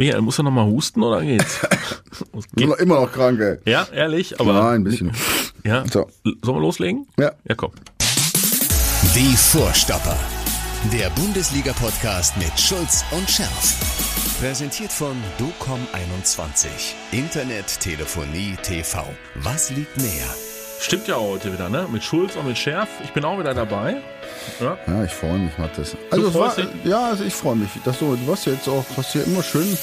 Michael, musst du noch mal husten oder geht's? Bin noch immer noch krank, ey. ja, ehrlich, aber. Nein, ein bisschen. Ja. So. Sollen wir loslegen? Ja. Ja, komm. Die Vorstopper. Der Bundesliga-Podcast mit Schulz und Scherf. Präsentiert von DOCOM21. Internet, Telefonie, TV. Was liegt näher? Stimmt ja heute wieder, ne? Mit Schulz und mit Schärf. Ich bin auch wieder dabei. Ja. Ja, ich freue mich, Mathis. Also war, ja, also ich freue mich, dass du, du hast ja jetzt auch, hast ja immer schön,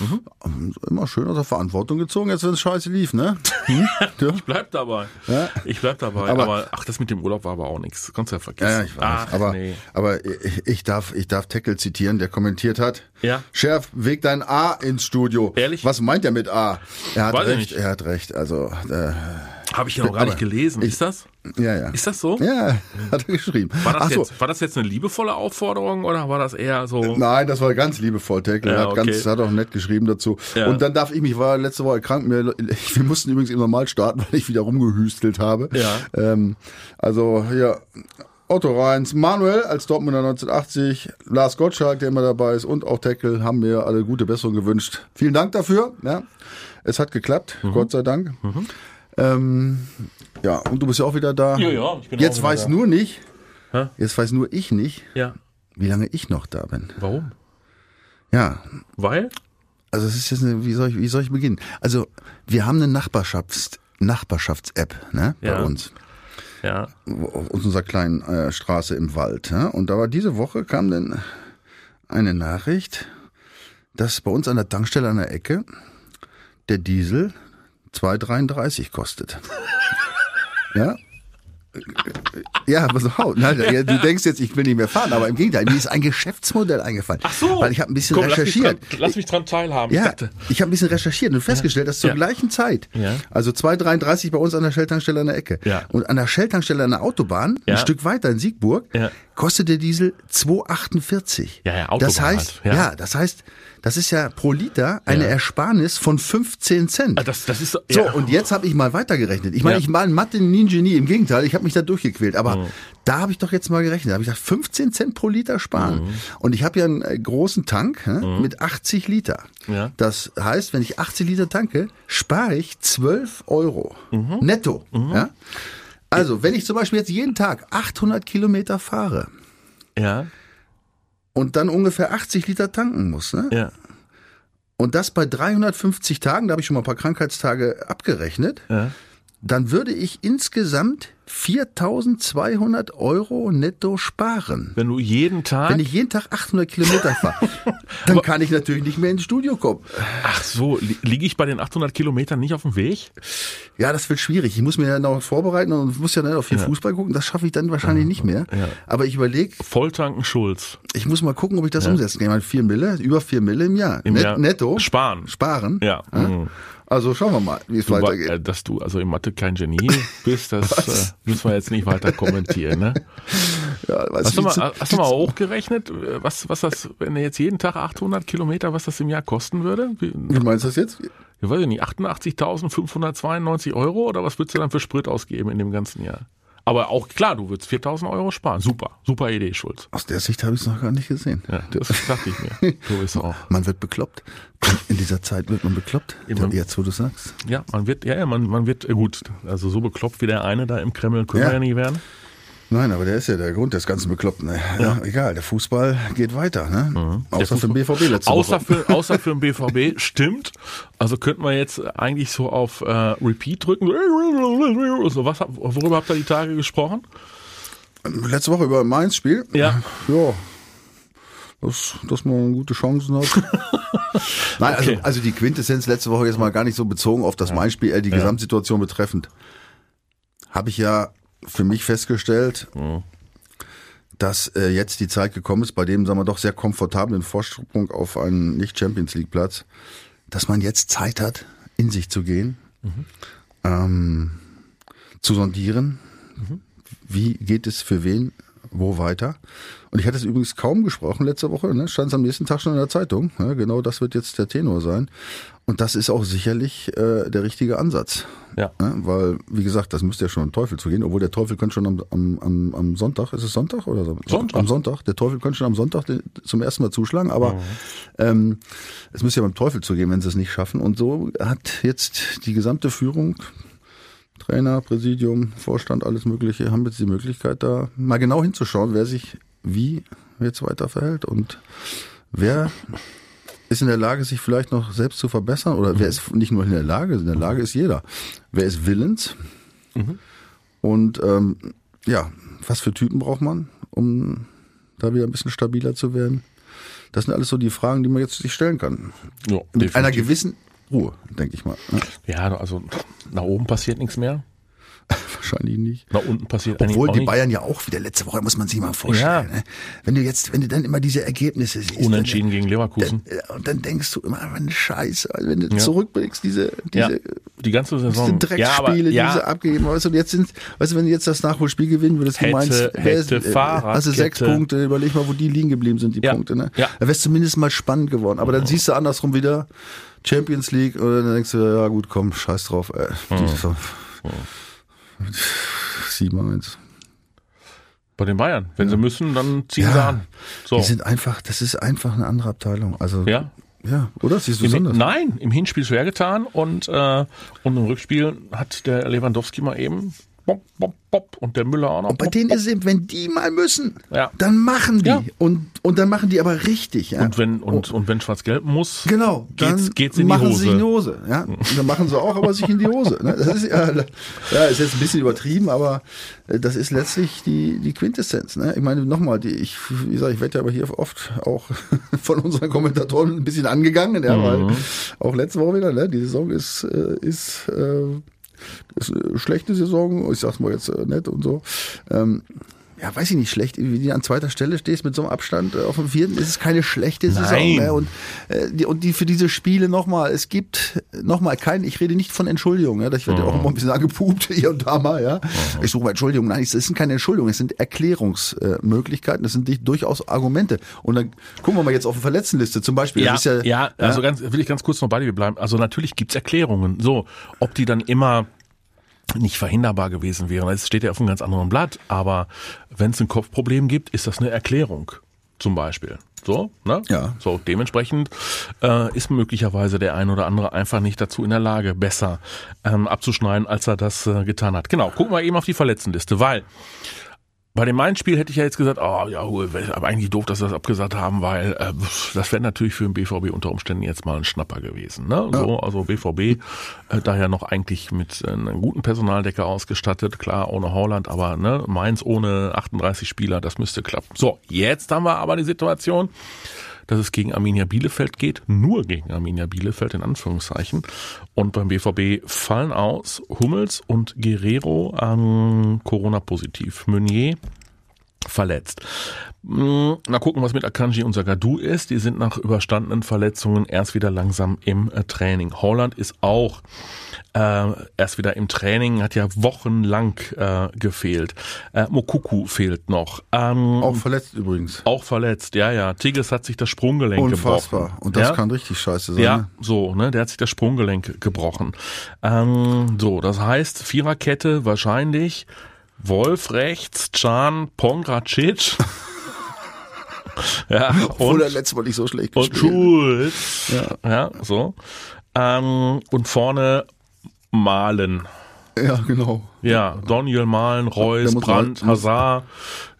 Mhm. immer schön aus der Verantwortung gezogen, jetzt wenn es scheiße lief, ne? Hm? Ja. Ich bleib dabei. Ja. Ich bleib dabei. Aber- Aber, ach, das mit dem Urlaub war aber auch nichts. Kannst du ja vergessen. Ja, ich weiß. Ach, aber nee. aber ich, ich darf, ich darf Tackle zitieren, der kommentiert hat. Ja. Schärf, weg dein A ins Studio. Ehrlich? Was meint er mit A? Er hat Weiß recht, er hat recht. Also, äh, Habe ich ja noch gar nicht gelesen. Ist das? ja, ja. Ist das so? Ja, hat er geschrieben. War das, Ach so. jetzt, war das jetzt eine liebevolle Aufforderung oder war das eher so? Nein, das war ganz liebevoll. Tackle Ja, hat okay. ganz, hat auch nett geschrieben dazu. Ja. Und dann darf ich mich, war letzte Woche krank, mir, wir mussten übrigens im Normal starten, weil ich wieder rumgehüstelt habe. Ja. Ähm, also, ja. Otto Reins, Manuel als Dortmunder 1980, Lars Gottschalk, der immer dabei ist, und auch Tackle haben mir alle gute Besserung gewünscht. Vielen Dank dafür. Ja. Es hat geklappt, Mhm. Gott sei Dank. Ähm, ja, und du bist ja auch wieder da. Ja, ja, ich bin Jetzt auch weiß da. nur nicht, Hä? jetzt weiß nur ich nicht, Ja. wie lange ich noch da bin. Warum? Ja, Weil? also es ist jetzt eine, wie soll ich, wie soll ich beginnen? Also wir haben eine Nachbarschafts Nachbarschafts-App ne, bei Ja. uns Ja. auf unserer kleinen äh, Straße im Wald. Ja? Und da war diese Woche kam dann eine Nachricht, dass bei uns an der Tankstelle an der Ecke der Diesel 2,33 kostet. ja. Ja. Nein, ja, du denkst jetzt, ich will nicht mehr fahren, aber im Gegenteil, mir ist ein Geschäftsmodell eingefallen. Ach so. Weil ich habe ein bisschen Komm, lass mich recherchiert. dran- Lass mich dran teilhaben. Ich Ja, dachte, ich habe ein bisschen recherchiert und festgestellt, dass zur Ja. gleichen Zeit, Ja. also 2,33 bei uns an der Shell-Tankstelle an der Ecke Ja. und an der Shell-Tankstelle an der Autobahn, ein Stück weiter in Siegburg, kostet der Diesel 2,48. Ja, ja, Autobahn Das heißt, halt, ja. das heißt, das ist ja pro Liter eine Ja. Ersparnis von 15 Cent. Ah, das, das ist So, ja. und jetzt habe ich mal weitergerechnet. Ich meine, Ja. ich war ein Mathe-Genie, im Gegenteil, ich habe mich da durchgequält. Aber da habe ich doch jetzt mal gerechnet. Da habe ich gesagt, 15 Cent pro Liter sparen. Und ich habe ja einen äh, großen Tank ne, mit 80 Liter. Ja. Das heißt, wenn ich 80 Liter tanke, spare ich 12 Euro netto. Ja? Also, wenn ich zum Beispiel jetzt jeden Tag 800 Kilometer fahre ja, und dann ungefähr 80 Liter tanken muss, ne? ja, und das bei 350 Tagen, da habe ich schon mal ein paar Krankheitstage abgerechnet, ja. Dann würde ich insgesamt 4200 Euro netto sparen. Wenn du jeden Tag. Wenn ich jeden Tag 800 Kilometer fahre, dann kann ich natürlich nicht mehr ins Studio kommen. ach so, li liege ich bei den 800 Kilometern nicht auf dem Weg? Ja, das wird schwierig. Ich muss mir ja noch vorbereiten und muss ja dann auf den Fußball gucken. Das schaffe ich dann wahrscheinlich nicht mehr. Ja. Aber ich überlege, Volltanken Schulz. ich muss mal gucken, ob ich das umsetzen kann. Ich meine, 4 Mille, über 4 Mille im Jahr. Im Net, Jahr. Netto. Sparen. Sparen. Ja. Mhm. Also schauen wir mal, wie es weitergeht. äh, dass du also in Mathe kein Genie bist, das äh, müssen wir jetzt nicht weiter kommentieren. Ne? ja, Hast, du mal, die- hast du mal hochgerechnet, äh, was, was das, wenn du jetzt jeden Tag 800 Kilometer, was das im Jahr kosten würde? Wie, Wie meinst du das jetzt? ich weiß nicht, 88.592 Euro oder was würdest du dann für Sprit ausgeben in dem ganzen Jahr? Aber auch klar, du würdest 4.000 Euro sparen. Super, super Idee, Schulz. Aus der Sicht habe ich es noch gar nicht gesehen. Ja, das dachte ich mir. So ist auch. Man wird bekloppt. In dieser Zeit wird man bekloppt. Immer. Jetzt, wo du sagst. Ja, man wird, ja, ja, man, man wird, äh, gut, also so bekloppt wie der eine da im Kreml können Ja. wir ja nie werden. Nein, aber der ist ja der Grund des ganzen Bekloppten. Ja. egal, der Fußball geht weiter. Ne? Außer für den BVB letzte Außer Woche. für, außer für den BVB, stimmt. Also könnten wir jetzt eigentlich so auf äh, Repeat drücken. So, was, worüber habt ihr die Tage gesprochen? Letzte Woche über Mainz Spiel. Ja. Ja. Dass, dass man gute Chancen hat. Nein, also, Okay. also die Quintessenz letzte Woche jetzt mal gar nicht so bezogen auf das Mainz-Spiel, äh, die Gesamtsituation betreffend. Habe ich ja für mich festgestellt, dass äh, jetzt die Zeit gekommen ist, bei dem, sagen wir doch, sehr komfortablen Vorsprung auf einen Nicht-Champions League-Platz, dass man jetzt Zeit hat, in sich zu gehen, ähm, zu sondieren, wie geht es für wen wo weiter? Und ich hatte es übrigens kaum gesprochen letzte Woche, ne? stand es am nächsten Tag schon in der Zeitung. Ja, genau das wird jetzt der Tenor sein. Und das ist auch sicherlich äh, der richtige Ansatz. Ja. Ne? Weil, wie gesagt, das müsste ja schon am Teufel zugehen, obwohl der Teufel könnte schon am, am, am, Sonntag, ist es Sonntag oder so? Sonntag. Am Sonntag. Der Teufel könnte schon am Sonntag zum ersten Mal zuschlagen, aber ähm, es müsste ja beim Teufel zugehen, wenn sie es nicht schaffen. Und so hat jetzt die gesamte Führung, Trainer, Präsidium, Vorstand, alles Mögliche, haben jetzt die Möglichkeit, da mal genau hinzuschauen, wer sich wie jetzt weiter verhält und wer ist in der Lage, sich vielleicht noch selbst zu verbessern oder wer ist nicht nur in der Lage, in der Lage ist jeder. Wer ist willens? Und ähm, ja, was für Typen braucht man, um da wieder ein bisschen stabiler zu werden? Das sind alles so die Fragen, die man jetzt sich stellen kann. Ja, Mit einer definitiv. gewissen Ruhe, denke ich mal. ne? Ja, also nach oben passiert nichts mehr. Wahrscheinlich nicht. Nach unten passiert Obwohl die. Bayern ja auch wieder letzte Woche, muss man sich mal vorstellen. Ja. Ne? Wenn du jetzt, wenn du dann immer diese Ergebnisse siehst. Unentschieden dann, gegen Leverkusen. Dann, und dann denkst du immer, eine Scheiße, wenn du Ja. zurückblickst, diese, Ja, diese, die ganze diese Saison. Dreckspiele, ja, die sie ja, abgegeben weißt du, und jetzt sind, weißt du, wenn du jetzt das Nachholspiel gewinnen würdest, du Hätte- meinst, hätte äh, hast du sechs Fahrradkette. Punkte, überleg mal, wo die liegen geblieben sind, die Ja. Punkte, ne? Ja. Da wär's zumindest mal spannend geworden. Aber dann siehst du andersrum wieder Champions League und dann denkst du, ja gut, komm, scheiß drauf, ey. Ist so- 7-1. bei den Bayern. Wenn sie müssen, dann ziehen sie Ja. an. So. Die sind einfach, das ist einfach eine andere Abteilung. Also, Ja. ja, oder? Siehst du Im, besonders? nein, im Hinspiel schwer getan und, äh, und im Rückspiel hat der Lewandowski mal eben bop, bop, bop und der Müller auch noch. Und bei bop, denen bop. ist es, wenn die mal müssen, Ja. dann machen die. Ja. Und, und dann machen die aber richtig. Ja. und wenn, und, und wenn Schwarz-Gelb muss, Genau, dann geht's, geht's in die machen Hose. sie in die Hose. Ja? Und dann machen sie auch, aber sich in die Hose. Ne? Das ist, ja, ja, ist jetzt ein bisschen übertrieben, aber äh, das ist letztlich die, die Quintessenz. Ne? Ich meine, nochmal, die, ich, wie gesagt, ich werde ja aber hier oft auch von unseren Kommentatoren ein bisschen angegangen, ja, Mhm. weil auch letzte Woche wieder, ne? die Saison ist, äh, ist, äh, schlechte Saison, ich sag's mal jetzt äh, nett und so. Ähm, ja, weiß ich nicht, schlecht, wie du an zweiter Stelle stehst mit so einem Abstand äh, auf dem vierten, ist es keine schlechte Saison. Nein. Ne? Und, äh, die, und die für diese Spiele nochmal, es gibt nochmal kein, ich rede nicht von Entschuldigung, ja, ich werde ja auch immer ein bisschen angepupt hier und da mal, ja. Ich suche mal Entschuldigung, nein, es sind keine Entschuldigungen, es sind Erklärungsmöglichkeiten, es sind durchaus Argumente. Und dann gucken wir mal jetzt auf die Verletztenliste zum Beispiel. Ja, ist ja, also ganz, will ich ganz kurz noch bei dir bleiben. Also natürlich gibt's Erklärungen. So, ob die dann immer nicht verhinderbar gewesen wären, das steht ja auf einem ganz anderen Blatt. Aber wenn es ein Kopfproblem gibt, ist das eine Erklärung. Zum Beispiel. So, ne? Ja. So, dementsprechend äh, ist möglicherweise der ein oder andere einfach nicht dazu in der Lage, besser ähm, abzuschneiden, als er das äh, getan hat. Genau, gucken wir eben auf die Verletztenliste, weil bei dem Main-Spiel hätte ich ja jetzt gesagt, oh ja, aber eigentlich doof, dass wir das abgesagt haben, weil äh, das wäre natürlich für den BVB unter Umständen jetzt mal ein Schnapper gewesen. Ne? So, also BVB äh, daher noch eigentlich mit äh, einem guten Personaldecker ausgestattet, klar ohne Holland, aber ne, Mainz ohne 38 Spieler, das müsste klappen. So, jetzt haben wir aber die Situation, dass es gegen Arminia Bielefeld geht, nur gegen Arminia Bielefeld in Anführungszeichen. Und beim BVB fallen aus Hummels und Guerrero an Corona positiv. Meunier verletzt. Mm, Mal gucken, was mit Akanji und Sagadu ist. Die sind nach überstandenen Verletzungen erst wieder langsam im äh, Training. Holland ist auch äh, erst wieder im Training, hat ja wochenlang äh, gefehlt. Äh, Mokuku fehlt noch. Ähm, Auch verletzt übrigens. auch verletzt, ja, ja. Tigges hat sich das Sprunggelenk Unfassbar. gebrochen. Und das ja? kann richtig scheiße sein. Ja, ne? so, ne, der hat sich das Sprunggelenk gebrochen. Ähm, so, das heißt, Viererkette wahrscheinlich Wolf rechts, Can, Pongracic. ja, Obwohl und, er letztes Mal nicht so schlecht und gespielt Schulz. Ja. ja, so. Ähm, und vorne Malen. Ja, genau. Ja, Daniel Malen, Reus, Brandt, muss- Hazard.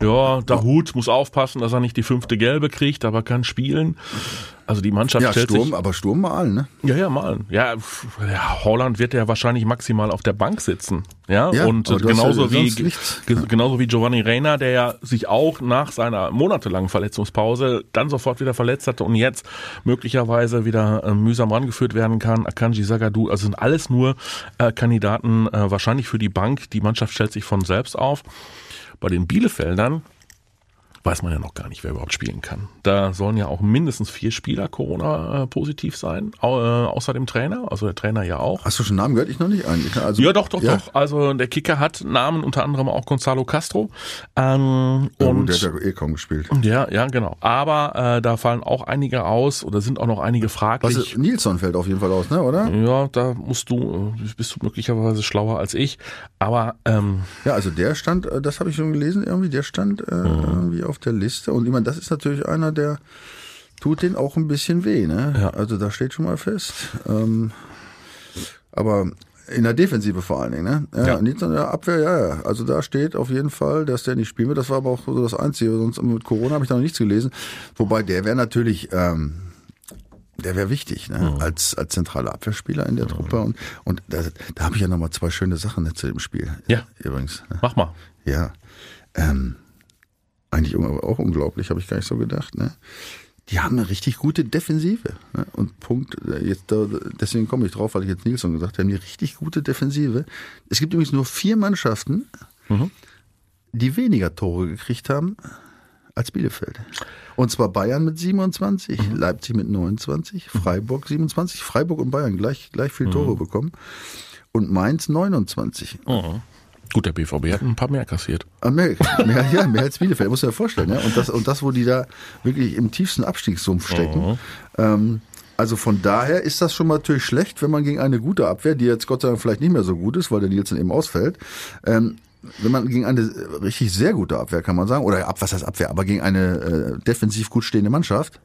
Ja, Dahut muss aufpassen, dass er nicht die fünfte Gelbe kriegt, aber kann spielen. Also die Mannschaft Ja, stellt Sturm, sich aber Sturm malen, ne? ja, ja, malen. Ja, ja, Holland wird ja wahrscheinlich maximal auf der Bank sitzen. Ja, Ja, und genauso ja wie genauso wie Giovanni Reina, der ja sich auch nach seiner monatelangen Verletzungspause dann sofort wieder verletzt hatte und jetzt möglicherweise wieder äh, mühsam rangeführt werden kann. Akanji Sagadu, also sind alles nur äh, Kandidaten äh, wahrscheinlich für die Bank. Die Mannschaft stellt sich von selbst auf. Bei den Bielefeldern weiß man ja noch gar nicht, wer überhaupt spielen kann. Da sollen ja auch mindestens vier Spieler Corona-positiv sein, au, äh, außer dem Trainer, also der Trainer ja auch. Hast du schon Namen gehört? Ich noch nicht eigentlich. ne? Also, Ja, doch, doch, ja? doch. Also der Kicker hat Namen, unter anderem auch Gonzalo Castro. Ähm, Ja, und der hat ja eh kaum gespielt. ja, ja, genau. Aber äh, da fallen auch einige aus oder sind auch noch einige Was fraglich. ist, Nilsson fällt auf jeden Fall aus, ne, oder? Ja, da musst du, äh, bist du möglicherweise schlauer als ich. Aber ähm, Ja, also der stand, äh, das habe ich schon gelesen irgendwie, der stand äh, Mhm. irgendwie auf der Liste. Und ich meine, das ist natürlich einer, der tut den auch ein bisschen weh, ne? Ja. Also da steht schon mal fest. Ähm, aber in der Defensive vor allen Dingen, ne? Ja, Ja. Nicht in der Abwehr, ja, ja. Also da steht auf jeden Fall, dass der nicht spielen wird. Das war aber auch so das Einzige. Sonst mit Corona habe ich da noch nichts gelesen. Wobei der wäre natürlich, ähm, der wäre wichtig, ne? Als, als zentraler Abwehrspieler in der Truppe. Und, und da, da habe ich ja nochmal zwei schöne Sachen ne, zu dem Spiel. Ja. Übrigens. Ne? mach mal. Ja. Ähm, eigentlich auch unglaublich, habe ich gar nicht so gedacht. Ne? Die haben eine richtig gute Defensive. Ne? Und Punkt, äh, jetzt deswegen komme ich drauf, weil ich jetzt Nilsson gesagt habe, die haben die richtig gute Defensive. Es gibt übrigens nur vier Mannschaften, die weniger Tore gekriegt haben als Bielefeld. Und zwar Bayern mit 27, Leipzig mit 29, Freiburg 27, Freiburg und Bayern gleich, gleich viel Tore bekommen. Und Mainz 29. Gut, der BVB hat ein paar mehr kassiert. Ah, Mehr, mehr, ja, mehr als Bielefeld, muss ich mir vorstellen. Ja? Und, das, und das, wo die da wirklich im tiefsten Abstiegssumpf stecken. Ähm, also von daher ist das schon mal natürlich schlecht, wenn man gegen eine gute Abwehr, die jetzt Gott sei Dank vielleicht nicht mehr so gut ist, weil der Nielsen eben ausfällt, ähm, wenn man gegen eine richtig sehr gute Abwehr, kann man sagen, oder ab, was heißt Abwehr, aber gegen eine äh, defensiv gut stehende Mannschaft,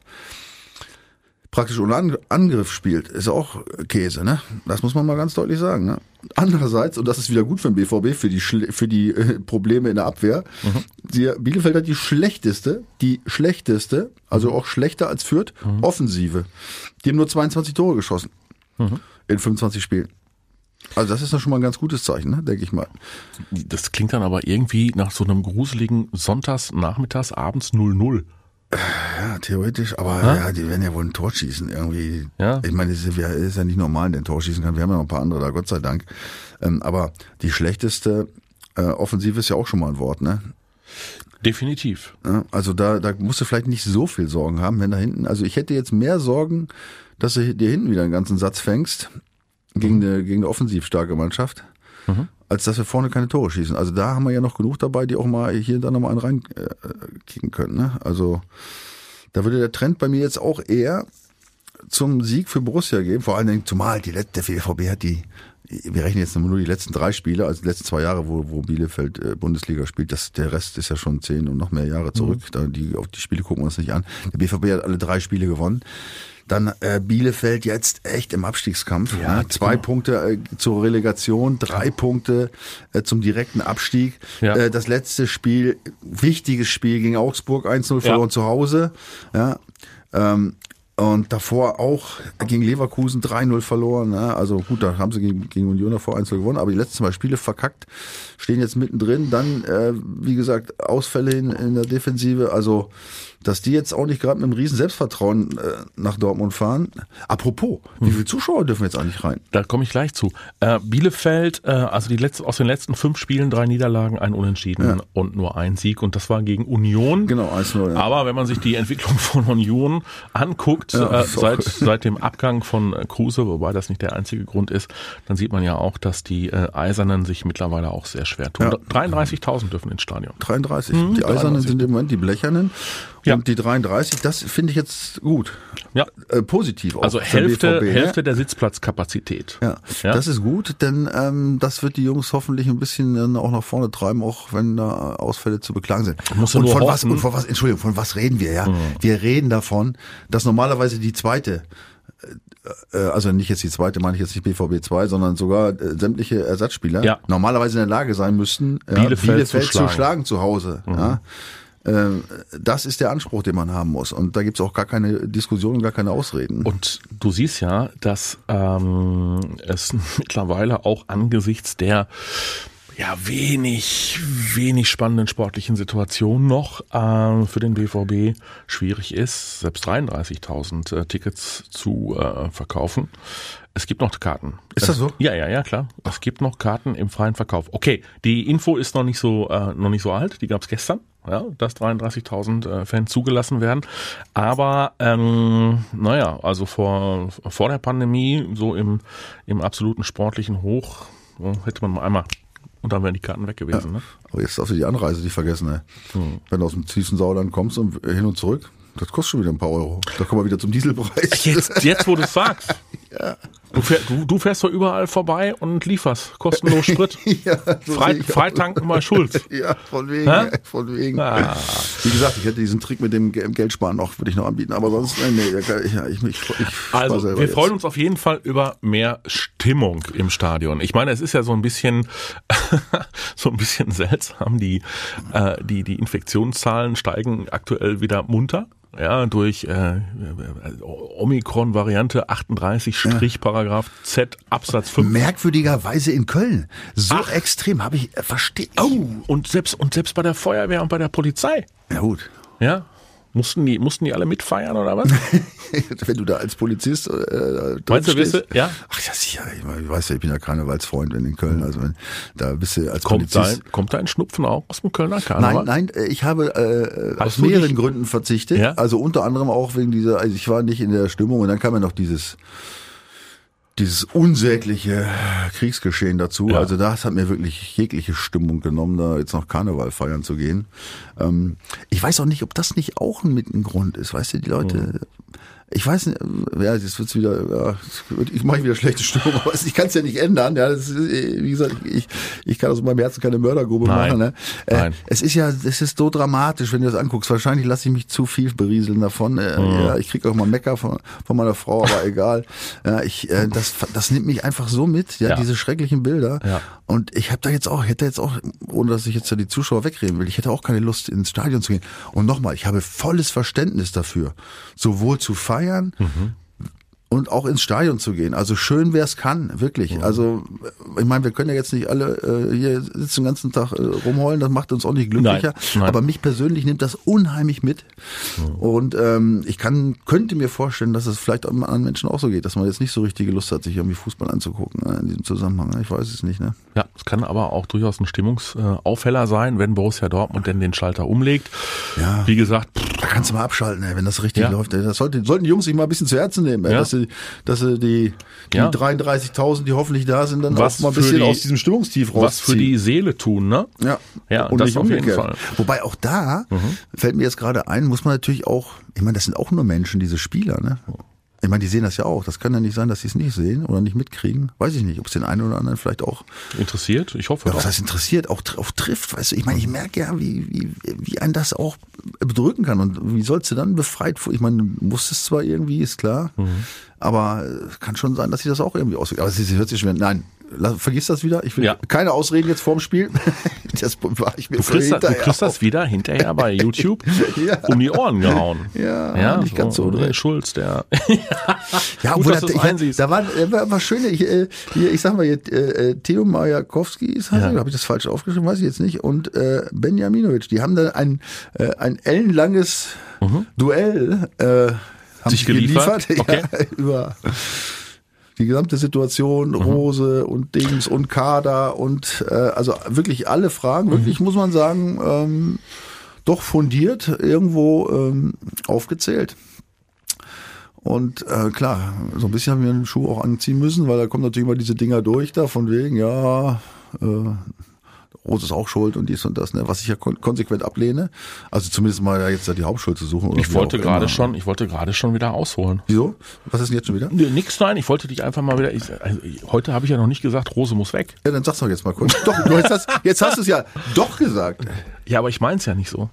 praktisch ohne An Angriff spielt, ist auch Käse, ne? Das muss man mal ganz deutlich sagen. Ne? Andererseits, und das ist wieder gut für den BVB, für die, Schle- für die äh, Probleme in der Abwehr, die, Bielefeld hat die schlechteste, die schlechteste, also auch schlechter als Fürth, Offensive. Die haben nur 22 Tore geschossen in 25 Spielen. Also das ist doch schon mal ein ganz gutes Zeichen, ne? denke ich mal. Das klingt dann aber irgendwie nach so einem gruseligen Sonntags, Nachmittags, Abends 0-0. Ja, theoretisch, aber ja, die werden ja wohl ein Tor schießen irgendwie. Ja. Ich meine, es ist, ja- es ist ja nicht normal, der ein Tor schießen kann. Wir haben ja noch ein paar andere da, Gott sei Dank. Ähm, aber die schlechteste äh, Offensive ist ja auch schon mal ein Wort, ne? Definitiv. Ja, Also da, da musst du vielleicht nicht so viel Sorgen haben, wenn da hinten, also ich hätte jetzt mehr Sorgen, dass du dir hinten wieder einen ganzen Satz fängst gegen eine, gegen eine offensiv starke Mannschaft, als dass wir vorne keine Tore schießen. Also da haben wir ja noch genug dabei, die auch mal hier und da noch mal einen reinkriegen können. Ne? Also da würde der Trend bei mir jetzt auch eher zum Sieg für Borussia gehen, vor allen Dingen zumal die letzte, der BVB hat die, wir rechnen jetzt nur die letzten drei Spiele, also die letzten zwei Jahre, wo, wo Bielefeld äh, Bundesliga spielt, das, der Rest ist ja schon zehn und noch mehr Jahre zurück. Da die, auf die Spiele gucken wir uns nicht an. Der BVB hat alle drei Spiele gewonnen. Dann äh, Bielefeld jetzt echt im Abstiegskampf. Ja, ne? Zwei genau. Punkte äh, zur Relegation, drei Punkte äh, zum direkten Abstieg. Ja. Äh, das letzte Spiel, wichtiges Spiel gegen Augsburg, 1-0 verloren zu Hause. Ja. Ähm, und davor auch gegen Leverkusen 3-0 verloren. Ne? Also gut, da haben sie gegen, gegen Union davor 1-0 gewonnen, aber die letzten zwei Spiele verkackt, stehen jetzt mittendrin. Dann, äh, wie gesagt, Ausfälle in, in der Defensive. Also, dass die jetzt auch nicht gerade mit einem riesen Selbstvertrauen äh, nach Dortmund fahren. Apropos, wie viele Zuschauer dürfen jetzt eigentlich rein? Da komme ich gleich zu. Äh, Bielefeld, äh, also die letzten, aus den letzten fünf Spielen drei Niederlagen, ein Unentschieden und nur ein Sieg. Und das war gegen Union. Genau, 1-0. Ja. Aber wenn man sich die Entwicklung von Union anguckt, Ja, äh, seit, seit dem Abgang von äh, Kruse, wobei das nicht der einzige Grund ist, dann sieht man ja auch, dass die äh, Eisernen sich mittlerweile auch sehr schwer tun. Ja. 33.000 dürfen ins Stadion. 33. die Eisernen 33. sind im Moment die Blechernen. Ja. Und die 33, das finde ich jetzt gut. Ja. Äh, positiv auch. Also Hälfte, BVB, ne? Hälfte der Sitzplatzkapazität. Ja, Ja. das ist gut, denn ähm, das wird die Jungs hoffentlich ein bisschen dann auch nach vorne treiben, auch wenn da Ausfälle zu beklagen sind. Musst du und von was, hoffen- Mhm. und von was, Entschuldigung, von was reden wir, ja? Wir reden davon, dass normalerweise die zweite äh, also nicht jetzt die zweite, meine ich jetzt nicht BVB 2, sondern sogar äh, sämtliche Ersatzspieler Ja. normalerweise in der Lage sein müssten, ja, Bielefeld zu zu, schlagen. Mhm. schlagen. zu Hause. Ja. Ähm, Das ist der Anspruch, den man haben muss. Und da gibt's auch gar keine Diskussion und gar keine Ausreden. Und du siehst ja, dass ähm, es mittlerweile auch angesichts der ja wenig, wenig spannenden sportlichen Situation noch äh, für den BVB schwierig ist, selbst 33.000 äh, Tickets zu äh, verkaufen. Es gibt noch Karten. Ist das so? Ja, ja, ja, klar. Es gibt noch Karten im freien Verkauf. Okay, die Info ist noch nicht so, äh, noch nicht so alt. Die gab's gestern. Ja, dass 33.000 äh, Fans zugelassen werden. Aber ähm, naja, also vor, vor der Pandemie, so im, im absoluten sportlichen Hoch, so hätte man mal einmal und dann wären die Karten weg gewesen. Ne? Aber jetzt darfst du die Anreise nicht vergessen, ey. Wenn du aus dem tiefsten Sauerland kommst und hin und zurück, das kostet schon wieder ein paar Euro. Da kommen wir wieder zum Dieselpreis. Jetzt, jetzt wo du es sagst. Du, fähr, du, du fährst doch überall vorbei und lieferst kostenlos Sprit. ja, so Frei, Freitanken mal Schulz. Ja, von wegen, Hä? von wegen. Ah. Wie gesagt, ich hätte diesen Trick mit dem Ge- Geldsparen noch, würde ich noch anbieten. Aber sonst, nee, nee, ja, ich, ich, ich, Also, wir jetzt. freuen uns auf jeden Fall über mehr Stimmung im Stadion. Ich meine, es ist ja so ein bisschen, so ein bisschen seltsam. Die, äh, die, die Infektionszahlen steigen aktuell wieder munter. Ja, durch äh, Omikron-Variante 38 Strich Paragraph Z Absatz 5. Merkwürdigerweise in Köln. So Ach. extrem habe ich, äh, verstehe. Oh, und selbst, und selbst bei der Feuerwehr und bei der Polizei. Ja gut. Ja, mussten die, mussten die alle mitfeiern oder was? Wenn du da als Polizist äh, Meinst du, wirst du- ja? Ach ja, sicher. Ich, ich weiß ja, ich bin ja Karnevalsfreund in Köln. Also wenn, da bist du als Kommt da, Polizist. ein, kommt da ein Schnupfen auch aus dem Kölner Karneval? Nein, nein, äh, ich habe äh, aus mehreren dich- Gründen verzichtet. Ja? Also unter anderem auch wegen dieser, also ich war nicht in der Stimmung und dann kam ja noch dieses dieses unsägliche Kriegsgeschehen dazu. Ja. Also das hat mir wirklich jegliche Stimmung genommen, da jetzt noch Karneval feiern zu gehen. Ähm, ich weiß auch nicht, ob das nicht auch ein mit ein Grund ist. Weißt du, die Leute, ich weiß nicht, ja, jetzt wird's wieder, ja, ich mache wieder schlechte Stimmung, aber ich kann es ja nicht ändern. Ja, das ist, äh, wie gesagt, ich, ich kann aus meinem Herzen keine Mördergrube Nein. machen. Ne? Äh, Nein. es ist ja, es ist so dramatisch, wenn du das anguckst. Wahrscheinlich lasse ich mich zu viel berieseln davon. Äh, Mhm. ja, ich krieg auch mal Mecker von, von meiner Frau, aber egal. Ja, ich, äh, das, das nimmt mich einfach so mit, ja, Ja. diese schrecklichen Bilder. Ja. Und ich habe da jetzt auch, ich hätte jetzt auch, ohne dass ich jetzt da die Zuschauer wegreden will, ich hätte auch keine Lust ins Stadion zu gehen. Und nochmal, ich habe volles Verständnis dafür, sowohl zu feiern und auch ins Stadion zu gehen. Also schön, wer es kann, wirklich. Also ich meine, wir können ja jetzt nicht alle äh, hier sitzen den ganzen Tag äh, rumheulen, das macht uns auch nicht glücklicher. Nein, nein. Aber mich persönlich nimmt das unheimlich mit. Und ähm, ich kann könnte mir vorstellen, dass es vielleicht anderen Menschen auch so geht, dass man jetzt nicht so richtige Lust hat, sich irgendwie Fußball anzugucken ne, in diesem Zusammenhang. Ich weiß es nicht. Ne? Ja, es kann aber auch durchaus ein Stimmungsaufheller sein, wenn Borussia Dortmund denn den Schalter umlegt. Ja. Wie gesagt, Da kannst du mal abschalten, ey, wenn das richtig Ja. läuft. Ey. Das sollte, sollten die Jungs sich mal ein bisschen zu Herzen nehmen, ey, Ja. Dass sie, dass sie die, die Ja. 33.000, die hoffentlich da sind, dann Was auch mal ein bisschen die- aus diesem Stimmungstief rausziehen. was für die Seele tun, ne? Ja, Ja, und das auf jeden. Fall. Wobei auch da fällt mir jetzt gerade ein, muss man natürlich auch, ich meine, das sind auch nur Menschen, diese Spieler, ne? Ich meine, die sehen das ja auch. Das kann ja nicht sein, dass sie es nicht sehen oder nicht mitkriegen. Weiß ich nicht, ob es den einen oder anderen vielleicht auch, Interessiert? Ich hoffe ja, was heißt interessiert, auch, auch trifft. Weißt du, ich meine, ich merke ja, wie, wie, wie ein das auch bedrücken kann. Und wie sollst du dann befreit, ich meine, du musst es zwar irgendwie, ist klar, aber äh, kann schon sein, dass sie das auch irgendwie auswirkt. Aber es hört sich schon wieder, nein, vergiss das wieder. Ich will Ja. keine Ausreden jetzt vorm Spiel. Das war ich mir Du kriegst, das, du kriegst das wieder hinterher bei YouTube Ja. um die Ohren gehauen. Ja, nicht ganz so, der oder? Schulz, der. Ja, Gut, dass da, du's ich, einsiehst. da war, äh, war, war schön, ich, äh, hier, ich sag mal jetzt, äh, äh, Theo Majakowski ist, Ja. habe ich das falsch aufgeschrieben, weiß ich jetzt nicht, und äh, Benjaminovic, die haben dann ein, äh, ein ellenlanges Duell äh, haben Mhm. Sich geliefert? Okay. ja, über die gesamte Situation, Mhm. Rose und Dings und Kader und äh, also wirklich alle Mhm. Fragen, wirklich muss man sagen, ähm, doch fundiert irgendwo ähm, aufgezählt. Und äh, klar, so ein bisschen haben wir den Schuh auch anziehen müssen, weil da kommen natürlich immer diese Dinger durch da, von wegen, ja, äh, Rose ist auch schuld und dies und das, ne, was ich ja kon konsequent ablehne. Also zumindest mal jetzt da die Hauptschuld zu suchen. Oder Ich wollte gerade schon, ich wollte gerade schon wieder ausholen. Wieso? Was ist denn jetzt schon wieder? Nö, Nix, nein, ich wollte dich einfach mal wieder. Ich, also, heute habe ich ja noch nicht gesagt, Rose muss weg. Ja, dann sag's doch jetzt mal kurz. Doch, du jetzt hast, jetzt hast du es ja doch gesagt. Ja, aber ich meine es ja nicht so.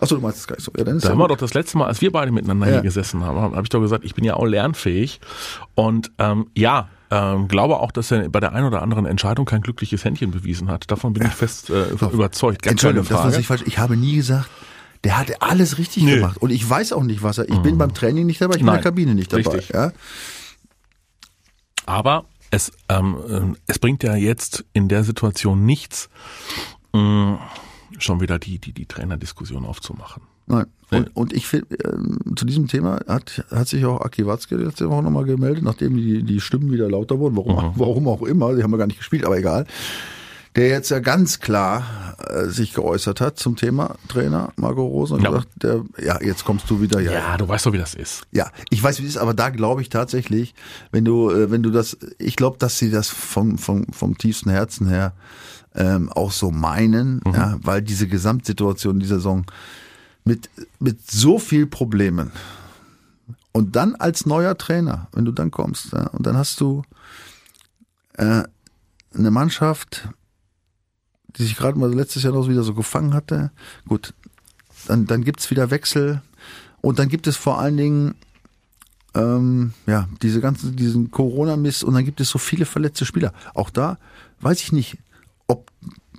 Achso, du meinst es gar nicht so. Ja, dann ist Da ja haben wir doch das letzte Mal, als wir beide miteinander Ja. hier gesessen haben, habe hab ich doch gesagt, ich bin ja auch lernfähig. Und ähm, ja, ähm, glaube auch, dass er bei der einen oder anderen Entscheidung kein glückliches Händchen bewiesen hat. Davon bin ich fest äh, überzeugt. Ganz Entschuldigung, das war sich falsch. Ich habe nie gesagt, der hatte alles richtig Nö. gemacht. Und ich weiß auch nicht, was er. Ich bin beim Training nicht dabei, ich bin in der Kabine nicht dabei. richtig. Ja? Aber es, ähm, ähm, es bringt ja jetzt in der Situation nichts, mh, schon wieder die, die, die Trainerdiskussion aufzumachen. Nein. Und, und ich finde, ähm, zu diesem Thema hat, hat sich auch Aki Watzke letzte Woche nochmal gemeldet, nachdem die, die Stimmen wieder lauter wurden. Warum, warum auch immer, die haben wir gar nicht gespielt, aber egal. der jetzt ja ganz klar äh, sich geäußert hat zum Thema Trainer Marco Rose und Ja. gesagt, der, ja, jetzt kommst du wieder, ja, Ja, du weißt doch, wie das ist. Ja, ich weiß, wie es ist, aber da glaube ich tatsächlich, wenn du, äh, wenn du das, ich glaube, dass sie das vom, vom, vom tiefsten Herzen her ähm, auch so meinen, ja, weil diese Gesamtsituation dieser Saison mit, mit so viel Problemen. Und dann als neuer Trainer, wenn du dann kommst, ja, und dann hast du äh, eine Mannschaft, die sich gerade mal letztes Jahr noch wieder so gefangen hatte, gut, dann, dann gibt's wieder Wechsel. Und dann gibt es vor allen Dingen ähm, ja, diese ganzen, diesen Corona-Mist und dann gibt es so viele verletzte Spieler. Auch da weiß ich nicht,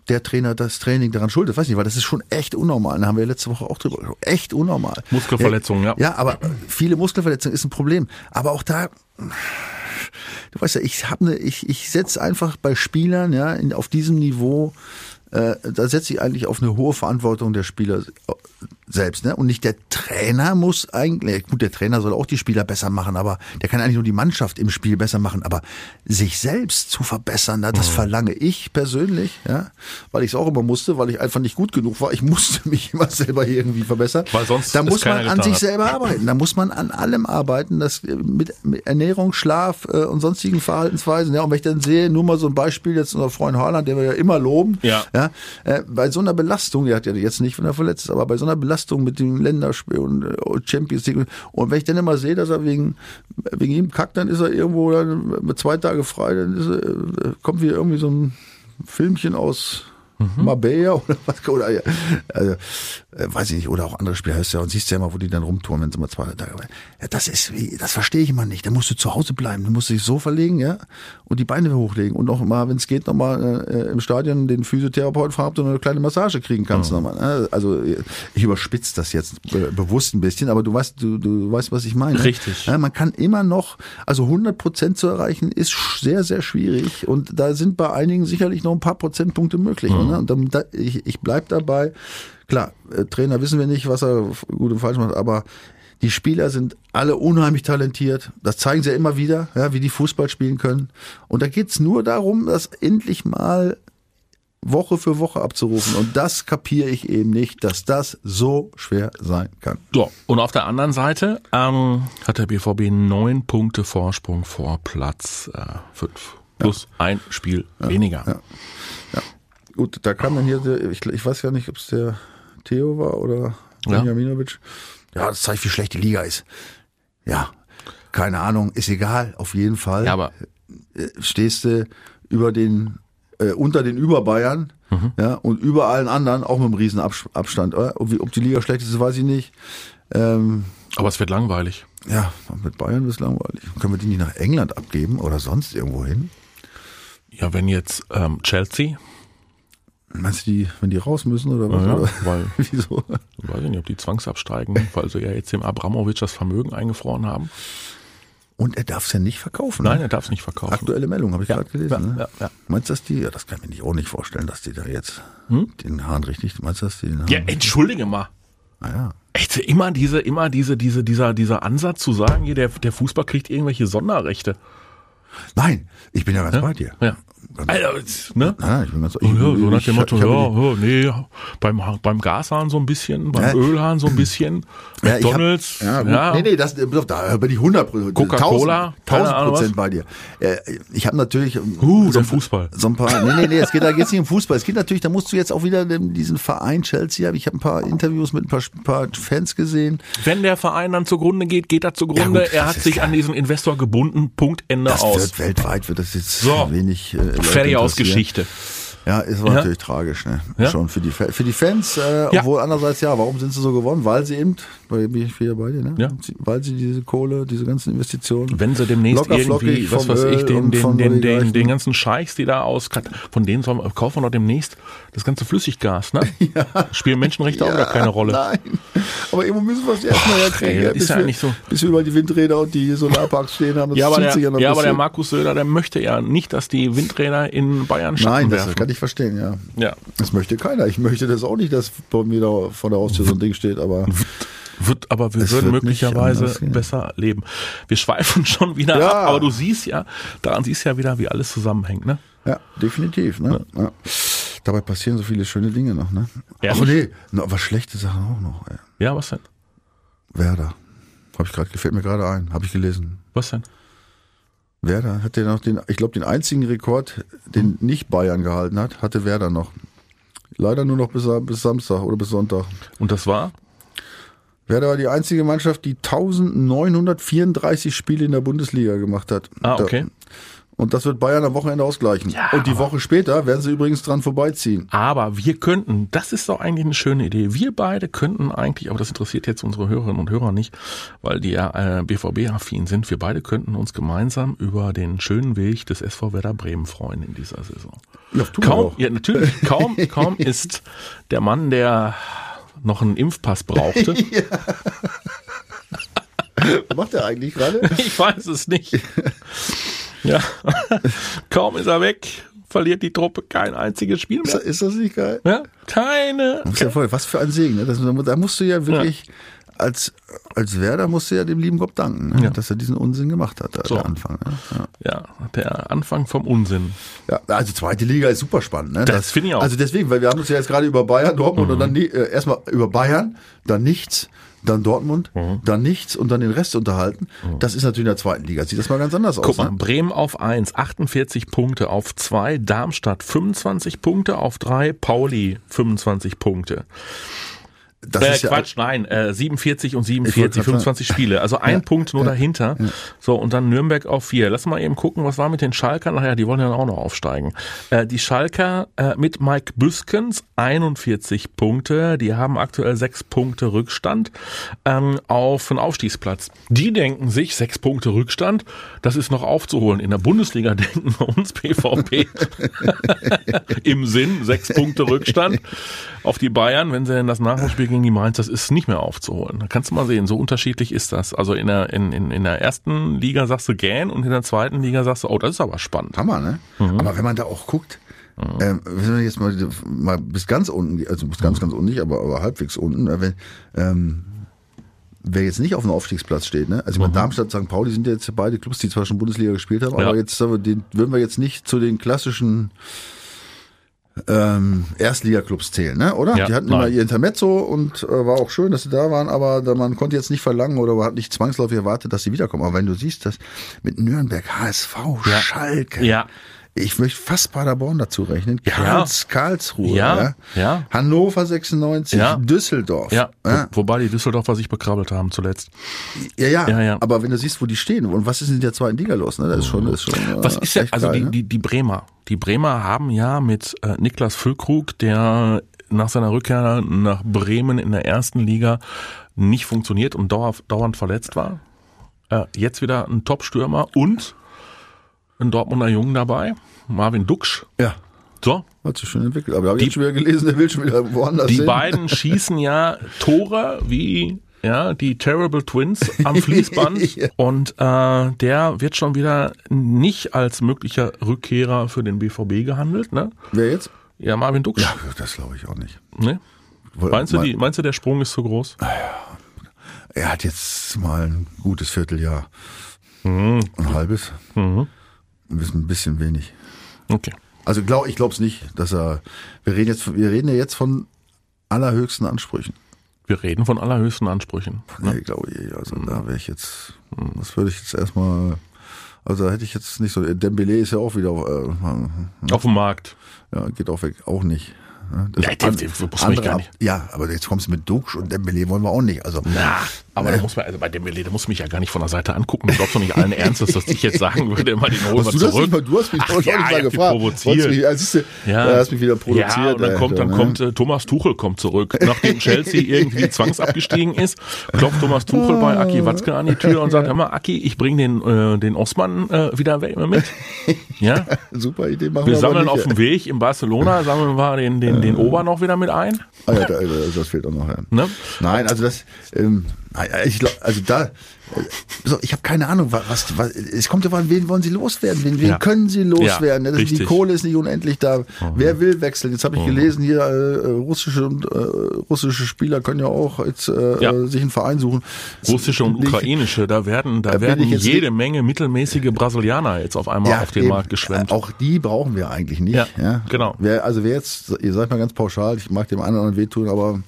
der Trainer das Training daran schuldet, weiß nicht, weil das ist schon echt unnormal. Da haben wir letzte Woche auch drüber gesprochen. Echt unnormal. Muskelverletzungen, ja. Ja, aber viele Muskelverletzungen ist ein Problem. Aber auch da, du weißt ja, ich habe ne, ich, ich setze einfach bei Spielern, ja, in, auf diesem Niveau, äh, da setze ich eigentlich auf eine hohe Verantwortung der Spieler selbst, ne? Und nicht der Trainer muss eigentlich, gut, der Trainer soll auch die Spieler besser machen, aber der kann eigentlich nur die Mannschaft im Spiel besser machen, aber sich selbst zu verbessern, na, das Mhm. verlange ich persönlich, ja, weil ich es auch immer musste, weil ich einfach nicht gut genug war. Ich musste mich immer selber irgendwie verbessern. Weil sonst da muss man an sich hat. selber arbeiten. Da muss man an allem arbeiten, das äh, mit, mit Ernährung, Schlaf äh, und sonstigen Verhaltensweisen. Ja, und wenn ich dann sehe, nur mal so ein Beispiel jetzt unser Freund Haaland, den wir ja immer loben, Ja. ja äh, bei so einer Belastung, der hat ja jetzt nicht, wenn er verletzt ist, aber bei so einer Belastung mit dem Länderspiel und äh, Champions League. Und wenn ich dann immer sehe, dass er wegen wegen ihm kackt, dann ist er irgendwo dann mit zwei Tage frei, dann er, äh, kommt wieder irgendwie so ein Filmchen aus Marbella oder was oder ja, also, äh, weiß ich nicht oder auch andere Spieler hörst du ja und siehst ja immer wo die dann rumtouren wenn sie mal zwei Tage ja, das ist wie das verstehe ich immer nicht da musst du zu Hause bleiben du musst dich so verlegen ja und die Beine hochlegen und noch mal wenn es geht noch mal äh, im Stadion den Physiotherapeuten fragen ob du noch eine kleine Massage kriegen kannst noch mal ne? also äh, ich überspitze das jetzt be bewusst ein bisschen aber du weißt du, du weißt was ich meine Richtig. ja, man kann immer noch, also 100 Prozent zu erreichen, ist sehr, sehr schwierig. Und da sind bei einigen sicherlich noch ein paar Prozentpunkte möglich. Ne? Und dann, da, ich, ich bleib dabei. Klar, äh, Trainer wissen wir nicht, was er gut und falsch macht, aber die Spieler sind alle unheimlich talentiert. Das zeigen sie ja immer wieder, ja, wie die Fußball spielen können. Und da geht's nur darum, das endlich mal Woche für Woche abzurufen. Und das kapiere ich eben nicht, dass das so schwer sein kann. So, und auf der anderen Seite ähm, hat der BVB neun Punkte Vorsprung vor Platz äh, fünf. Plus ein Spiel weniger. ja. Gut, da kam dann hier, ich, ich weiß ja nicht, ob es der Theo war oder Ja. Benjaminovic. Ja, das zeigt, wie schlecht die Liga ist. Ja, keine Ahnung, ist egal, auf jeden Fall. Ja, aber Äh, stehst du über den, äh, unter den Überbayern, Mhm. ja, und über allen anderen, auch mit einem riesen Abs- Abstand. Ob, die Liga schlecht ist, weiß ich nicht. Ähm, aber es wird langweilig. ja, mit Bayern ist langweilig. Können wir die nicht nach England abgeben oder sonst irgendwo hin? Ja, wenn jetzt ähm, Chelsea, Meinst du, die, wenn die raus müssen oder was? Ja, Oder? weil- Wieso? weiß ich nicht, ob die zwangsabsteigen, weil sie ja jetzt dem Abramowitsch das Vermögen eingefroren haben. Und er darf es ja nicht verkaufen. Nein, ne? er darf es nicht verkaufen. Aktuelle Meldung, habe ich Ja, gerade gelesen. ja, ne? ja, ja. Meinst du, dass die, ja, das kann ich mir nicht, auch nicht vorstellen, dass die da jetzt den Hahn richtig, meinst du, dass die den Hahn? Hm? Ja, entschuldige mal. Naja. Echt, immer diese, immer diese, diese, dieser, dieser Ansatz zu sagen, hier, der, der Fußball kriegt irgendwelche Sonderrechte. Nein, ich bin ja ganz bei dir. Ja. Alter, jetzt, ne? Nein, ich bin ganz Ja, so nach ich- dem Motto, ich habe ja, ja, nee, beim, beim Gashahn so ein bisschen, beim Ja. Ölhahn so ein bisschen, die- ja, ich hab- McDonalds, ja, ja, Nee, nee, das, da bin ich 100 Prozent. Coca-Cola, keine 1000 Ahnung Prozent bei dir. Äh, Ich habe natürlich. Uh, so Fußball. So ein paar. Nee, nee, nee, es geht, da geht's nicht um Fußball. Es geht natürlich, da musst du jetzt auch wieder diesen Verein Chelsea. Ich habe ein paar Interviews mit ein paar, paar Fans gesehen. Wenn der Verein dann zugrunde geht, geht er zugrunde. Ja, gut, er hat sich klar. an diesen Investor gebunden. Punkt, Ende Das aus. wird weltweit wird das jetzt So. wenig. Äh, Leute Fertig aus interessieren. Geschichte. Ja, ist aber Ja. natürlich tragisch, ne? Ja. Schon für die, für die Fans, äh, Ja. obwohl andererseits, ja, warum sind sie so gewonnen? Weil sie eben, weil bin ich wieder bei dir, ne? Ja. Weil sie diese Kohle, diese ganzen Investitionen. Wenn sie demnächst Locker irgendwie, was weiß ich, den, den, den, den, den ganzen Scheichs, die da aus, von denen sollen, wir- kaufen wir doch demnächst das ganze Flüssiggas, ne? Spielen Menschenrechte auch gar keine Rolle. Nein. Aber irgendwo müssen wir es erstmal herkriegen. ey, ist ja eigentlich so. Bis wir über die Windräder und die Solarparks stehen haben. Das Ja, aber zieht der, sich ja noch ja, aber der. Markus Söder, der möchte ja nicht, dass die Windräder in Bayern Schatten Nein, das werfen. Kann ich verstehen, ja. ja. Das möchte keiner. Ich möchte das auch nicht, dass bei mir da vor der Haustür so ein Ding steht, aber. Wird, aber wir Es würden möglicherweise besser leben. Wir schweifen schon wieder Ja. ab, aber du siehst ja, daran siehst ja wieder, wie alles zusammenhängt, ne? Ja, definitiv. Ne? Ja. Dabei passieren so viele schöne Dinge noch, ne? Ehrlich? Ach nee, noch, aber schlechte Sachen auch noch. Ey. Ja, was denn? Werder. Hab ich gerade, gefällt mir gerade ein. Habe ich gelesen. Was denn? Werder hat ja noch den, ich glaube, den einzigen Rekord, den nicht Bayern gehalten hat, hatte Werder noch. Leider nur noch bis, bis Samstag oder bis Sonntag. Und das war? Werder war die einzige Mannschaft, die 1934 Spiele in der Bundesliga gemacht hat. Ah, okay. Und das wird Bayern am Wochenende ausgleichen. Ja, und die Woche später werden sie übrigens dran vorbeiziehen. Aber wir könnten, das ist doch eigentlich eine schöne Idee. Wir beide könnten eigentlich, aber das interessiert jetzt unsere Hörerinnen und Hörer nicht, weil die ja äh, BVB-affin sind. Wir beide könnten uns gemeinsam über den schönen Weg des SV Werder Bremen freuen in dieser Saison. Ja, Kaum, auch. ja, natürlich, kaum, kaum ist der Mann, der noch einen Impfpass brauchte. Was macht er eigentlich gerade? Ich weiß es nicht. Ja, kaum ist er weg, verliert die Truppe kein einziges Spiel Ist, mehr. ist das nicht geil? Ja, keine. Ist ja voll, was für ein Segen. Ne? Das, da musst du ja wirklich, als, als Werder musst du ja dem lieben Gott danken, ne? Ja. dass er diesen Unsinn gemacht hat, So. der Anfang. Ne? Ja. Ja, der Anfang vom Unsinn. Ja, also zweite Liga ist super spannend. Ne? Das finde ich auch. Mhm. Also deswegen, weil wir haben uns ja jetzt gerade über Bayern, Dortmund und dann äh, erstmal über Bayern, dann nichts, dann Dortmund, Mhm. dann nichts und dann den Rest unterhalten. Das ist natürlich in der zweiten Liga. Sieht das mal ganz anders Guck aus. mal, Ne? Bremen auf 1, 48 Punkte, auf 2 Darmstadt 25 Punkte, auf 3 Pauli 25 Punkte. Das äh, ist ja, Quatsch, nein, äh, 47 und Ich wollte 47, grad 25 Spiele. Also ein Ja, Punkt nur ja, dahinter. So, und dann Nürnberg auf 4. Lass mal eben gucken, was war mit den Schalkern. Naja, die wollen ja auch noch aufsteigen. Äh, die Schalker äh, mit Mike Büskens 41 Punkte. Die haben aktuell 6 Punkte Rückstand ähm, auf einen Aufstiegsplatz. Die denken sich, 6 Punkte Rückstand, das ist noch aufzuholen. In der Bundesliga denken wir uns BVB im Sinn, 6 Punkte Rückstand auf die Bayern, wenn sie denn das Nachholspiel gegen die Mainz, das ist nicht mehr aufzuholen. Da kannst du mal sehen, so unterschiedlich ist das. Also in der, in, in, in der ersten Liga sagst du gähn und in der zweiten Liga sagst du, oh, das ist aber spannend. Hammer, ne? Mhm. Aber wenn man da auch guckt, ähm, wenn wir jetzt mal, mal bis ganz unten, also bis ganz, ganz unten nicht, aber, aber halbwegs unten, äh, wenn, ähm, wer jetzt nicht auf dem Aufstiegsplatz steht, ne? Also ich meine, Darmstadt, St. Pauli sind ja jetzt beide Clubs, die zwar schon Bundesliga gespielt haben, Ja. aber jetzt den, würden wir jetzt nicht zu den klassischen ähm, Erstliga-Clubs zählen, ne? Oder? Ja, die hatten nein. immer ihr Intermezzo und äh, war auch schön, dass sie da waren, aber da, man konnte jetzt nicht verlangen oder man hat nicht zwangsläufig erwartet, dass sie wiederkommen. Aber wenn du siehst, dass mit Nürnberg, HSV, Ja. Schalke, Ja. Ich möchte fast Paderborn dazu rechnen. Ja. Karls, Karlsruhe. Ja, Ja. ja. Hannover 96. Ja. Düsseldorf. Ja, Ja. Wo, wobei die Düsseldorfer sich bekrabbelt haben zuletzt. Ja, ja, Ja, ja. Aber wenn du siehst, wo die stehen und was ist in der zweiten Liga los, ne? Das ist schon, das ist schon. äh, Was ist ja, also geil, die, ne? die, die Bremer. Die Bremer haben ja mit äh, Niklas Füllkrug, der nach seiner Rückkehr nach Bremen in der ersten Liga nicht funktioniert und dauer, dauernd verletzt war. Äh, jetzt wieder ein Top-Stürmer und ein Dortmunder Jungen dabei, Marvin Duksch. Ja. So, Hat sich schon entwickelt. Aber da habe ich schon wieder gelesen, der will schon wieder woanders die hin. beiden schießen ja Tore wie ja, die Terrible Twins am Fließband Ja. und äh, der wird schon wieder nicht als möglicher Rückkehrer für den BVB gehandelt, ne? Wer jetzt? Ja, Marvin Duksch. Ja, das glaube ich auch nicht. Ne? Meinst du, die, meinst du, der Sprung ist zu groß? Er hat jetzt mal ein gutes Vierteljahr. Mhm. Ein halbes. Ein bisschen, ein bisschen wenig. Okay. Also glaub, ich glaube es nicht, dass er. Wir reden jetzt, wir reden ja jetzt von allerhöchsten Ansprüchen. Wir reden von allerhöchsten Ansprüchen. Nee, glaube ich. Also da wäre ich jetzt. Das würde ich jetzt erstmal. Also da hätte ich jetzt nicht so. Dembele ist ja auch wieder. Äh, Auf dem Markt. ja, geht auch weg. Auch nicht. Das Ja, den- den muss man gar nicht. Ja, aber jetzt kommst du mit Dux und Dembele wollen wir auch nicht. Also Na, aber da muss man, also bei dem Belay, da muss mich ja gar nicht von der Seite angucken. Du glaubst doch nicht allen Ernstes, dass ich jetzt sagen würde, mal den holen wir zurück. nicht mal? Du hast mich Ach neulich ja, mal ich hab die gefragt. provoziert. Mich, also, Ja. Du hast mich wieder produziert. Ja, und dann kommt, dann ne? kommt äh, Thomas Tuchel kommt zurück. Nachdem Chelsea irgendwie zwangsabgestiegen ist, klopft Thomas Tuchel bei Aki Watzke an die Tür und sagt, hör mal, Aki, ich bring den, äh, den Osman äh, wieder mit. Ja, Super Idee, machen wir wir, sammeln nicht, auf dem Weg in Barcelona, sammeln wir den, den, den Ober noch wieder mit ein. Ah, ja, da, das fehlt auch noch. Ja. Ne? Nein, also das, ähm, Ich, glaub, also da, so, ich habe keine Ahnung, was, was, es kommt ja an, wen wollen sie loswerden, wen, wen Ja. können sie loswerden? Ja, das, die. Kohle ist nicht unendlich da. Wer will wechseln? Jetzt habe ich gelesen, hier äh, russische und äh, russische Spieler können ja auch jetzt äh, Ja. äh, sich einen Verein suchen. Russische und ukrainische, da werden, da Da werden jede Menge mittelmäßige Brasilianer jetzt auf einmal auf den eben. Markt geschwemmt. Äh, Auch die brauchen wir eigentlich nicht. Ja, genau. Wer, also wer jetzt, ihr seid mal ganz pauschal, ich mag dem einen oder anderen wehtun, aber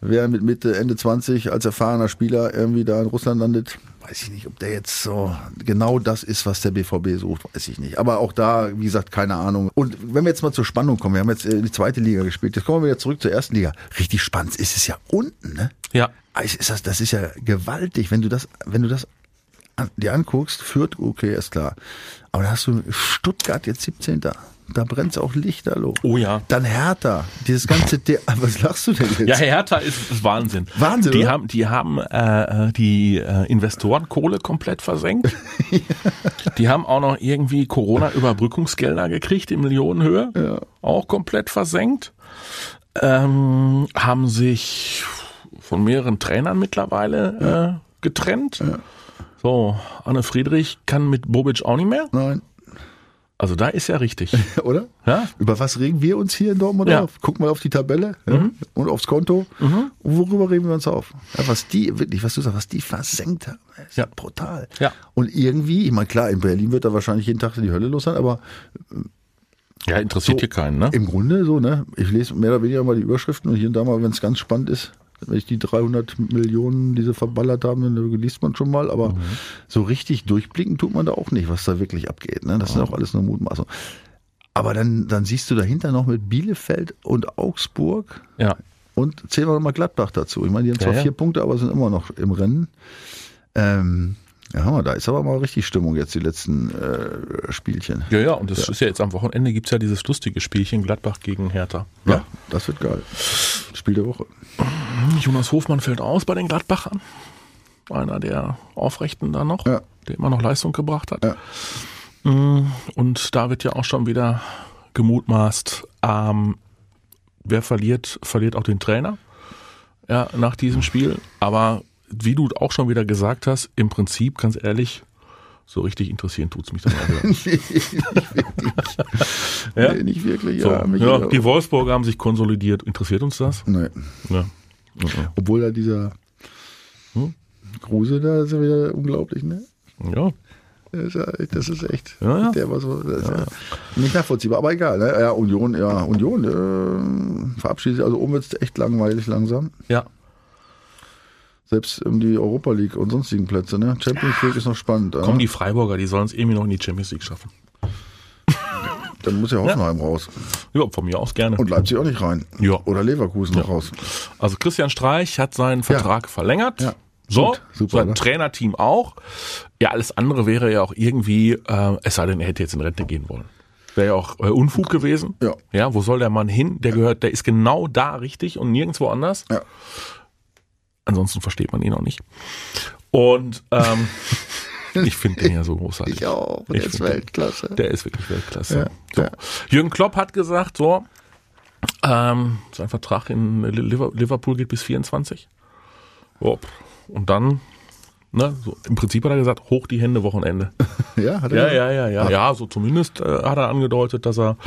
wer mit Mitte, Ende 20 als erfahrener Spieler irgendwie da in Russland landet, weiß ich nicht, ob der jetzt so genau das ist, was der BVB sucht, weiß ich nicht. Aber auch da, wie gesagt, keine Ahnung. Und wenn wir jetzt mal zur Spannung kommen, wir haben jetzt äh, die zweite Liga gespielt, jetzt kommen wir wieder zurück zur ersten Liga. Richtig spannend ist es ja unten, ne? ja, ist das, das ist ja gewaltig, wenn du das, wenn du das an, dir anguckst, führt, okay, ist klar. Aber da hast du Stuttgart jetzt 17. Da brennt's auch Lichterloh. Oh ja. Dann Hertha. Dieses ganze, De was lachst du denn jetzt? Ja, Hertha ist, ist Wahnsinn. Wahnsinn, Die oder? haben, die haben äh, die äh, Investorenkohle komplett versenkt. Die haben auch noch irgendwie Corona-Überbrückungsgelder gekriegt in Millionenhöhe. Auch komplett versenkt. Ähm, haben sich von mehreren Trainern mittlerweile äh, getrennt. So, Anne Friedrich kann mit Bobic auch nicht mehr. Nein, Also da ist ja richtig. oder? Ja? Über was regen wir uns hier in Dortmund Ja. Mhm. auf? Guck mal auf die Tabelle ja, und aufs Konto. Und worüber regen wir uns auf? Ja, was die, wirklich, was du sagst, was die versenkt haben, ist Ja. brutal. Ja. Und irgendwie, ich meine, klar, in Berlin wird da wahrscheinlich jeden Tag die Hölle los sein, aber Ja, interessiert hier keinen, ne? Im Grunde so, ne? Ich lese mehr oder weniger mal die Überschriften und hier und da mal, wenn es ganz spannend ist, wenn ich die 300 Millionen, die sie verballert haben, dann liest man schon mal, aber so richtig durchblicken tut man da auch nicht, was da wirklich abgeht, ne? Das ist auch alles nur Mutmaßung. Aber dann, dann siehst du dahinter noch mit Bielefeld und Augsburg Ja. und zählen wir noch mal Gladbach dazu. Ich meine, die haben zwar Ja, ja. vier Punkte, aber sind immer noch im Rennen. Ähm, ja, Hammer, da ist aber mal richtig Stimmung jetzt die letzten äh, Spielchen. Ja, ja, und das ist ja jetzt am Wochenende gibt's ja dieses lustige Spielchen Gladbach gegen Hertha. Ja, das wird geil. Spiel der Woche. Jonas Hofmann fällt aus bei den Gladbachern. Einer der Aufrechten da noch, Ja. der immer noch Leistung gebracht hat. Ja. Mm, Und da wird ja auch schon wieder gemutmaßt, ähm, wer verliert, verliert auch den Trainer ja, nach diesem Spiel. Aber wie du auch schon wieder gesagt hast, im Prinzip, ganz ehrlich, so richtig interessieren tut's mich dann auch wieder. nicht wirklich. Ja? Nee, nicht wirklich, So, ja. ja, die Wolfsburger haben sich konsolidiert. Interessiert uns das? nee. Ja. Obwohl da dieser Hm? Kruse da ist ja wieder unglaublich, ne? Ja. Das ist, echt. Ja, ja. Der war so, ja. nicht nachvollziehbar, aber egal. Ne? Ja, Union, ja, Union äh, verabschiedet sich. Also oben wird's echt langweilig langsam. Ja. Selbst um die Europa League und sonstigen Plätze. Ne? Champions League ist noch spannend. ja. Kommen die Freiburger, die sollen es irgendwie noch in die Champions League schaffen. Dann muss ja Hoffenheim raus. Ja, von mir aus gerne. Und Leipzig auch nicht rein. Ja. Oder Leverkusen noch raus. Also Christian Streich hat seinen Vertrag verlängert. Ja. So, Gut, super, sein ne? Trainerteam auch. Ja, alles andere wäre ja auch irgendwie, äh, es sei denn, er hätte jetzt in Rente gehen wollen. Wäre ja auch äh, Unfug gewesen. Ja. Ja, wo soll der Mann hin? Der gehört, der ist genau da richtig und nirgendwo anders. Ja. Ansonsten versteht man ihn auch nicht. Und ähm, ich finde den ja so großartig. Ich auch. Ich Der ist find den- Weltklasse. Der ist wirklich Weltklasse. Ja, so. ja. Jürgen Klopp hat gesagt, so, ähm, sein Vertrag in Liver- Liverpool geht bis 24. So, und dann, ne, so, im Prinzip hat er gesagt, hoch die Hände Wochenende. Ja, hat er Ja, gesagt? ja, ja, ja. Ja, so zumindest äh, hat er angedeutet, dass er,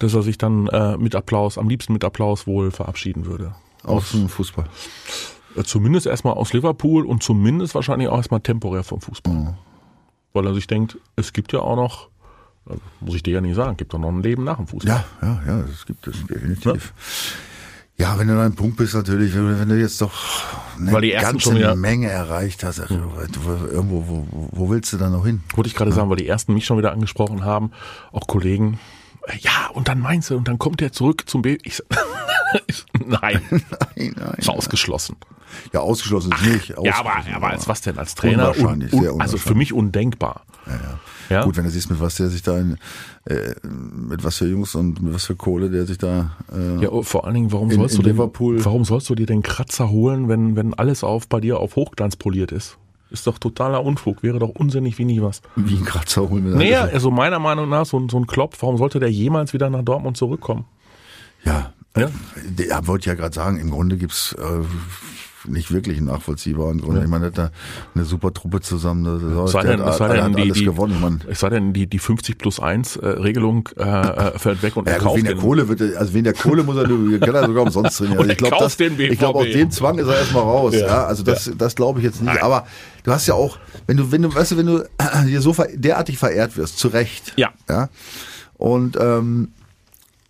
dass er sich dann äh, mit Applaus, am liebsten mit Applaus wohl verabschieden würde. Aus dem Fußball. Äh, Zumindest erstmal aus Liverpool und zumindest wahrscheinlich auch erstmal temporär vom Fußball. Weil er sich denkt, es gibt ja auch noch, äh, muss ich dir ja nicht sagen, gibt doch noch ein Leben nach dem Fußball. Ja, ja, ja, das gibt es definitiv. Ja, wenn du an einem Punkt bist natürlich, wenn du- jetzt doch eine Weil die ganze schon wieder- Menge erreicht hast, also, du, irgendwo, wo, wo willst du dann noch hin? Wollte ich gerade sagen, weil die ersten mich schon wieder angesprochen haben, auch Kollegen. Äh, Ja, und dann meinst du, und dann kommt er zurück zum B. Ich, ich, nein, Nein, nein. ist ausgeschlossen. Ja, ausgeschlossen ist nicht. Ja, aber, Ausgeschlossen, aber als was denn? Als Trainer? Unwahrscheinlich, Un, sehr un, also für unwahrscheinlich. mich undenkbar. Ja, ja. Ja? Gut, wenn du siehst, mit was der sich da, in, äh, mit was für Jungs und mit was für Kohle der sich da, äh, Ja, vor allen Dingen, warum In- sollst in du Liverpool- warum sollst du dir den Kratzer holen, wenn, wenn alles auf bei dir auf Hochglanz poliert ist? Ist doch totaler Unfug, wäre doch unsinnig wie nie was. wie ein Kratzer holen. Naja, also meiner Meinung nach, so, ein- so ein Klopp, warum sollte der jemals wieder nach Dortmund zurückkommen? Ja, Ja? der wollte ja gerade sagen, im Grunde gibt's äh, nicht wirklich nachvollziehbar. Im Grunde. Ich meine, hat da eine super Truppe zusammen. Das, Es sei denn, hat, es sei denn die, alles die, gewonnen. Meine, es sei denn, die, die 50 plus 1 äh, Regelung äh, äh, fällt weg und ja, er gut, wegen der. Kohle wird, also wegen der Kohle muss er, kann er sogar umsonst trainieren. Und Also ich glaube, glaube, aus dem Zwang ist er erstmal raus. Ja. Ja. also das, das glaube ich jetzt nicht. Nein. Aber du hast ja auch, wenn du, wenn du, weißt du, wenn du hier so derartig verehrt wirst, zu Recht. Ja. Ja. Und, ähm,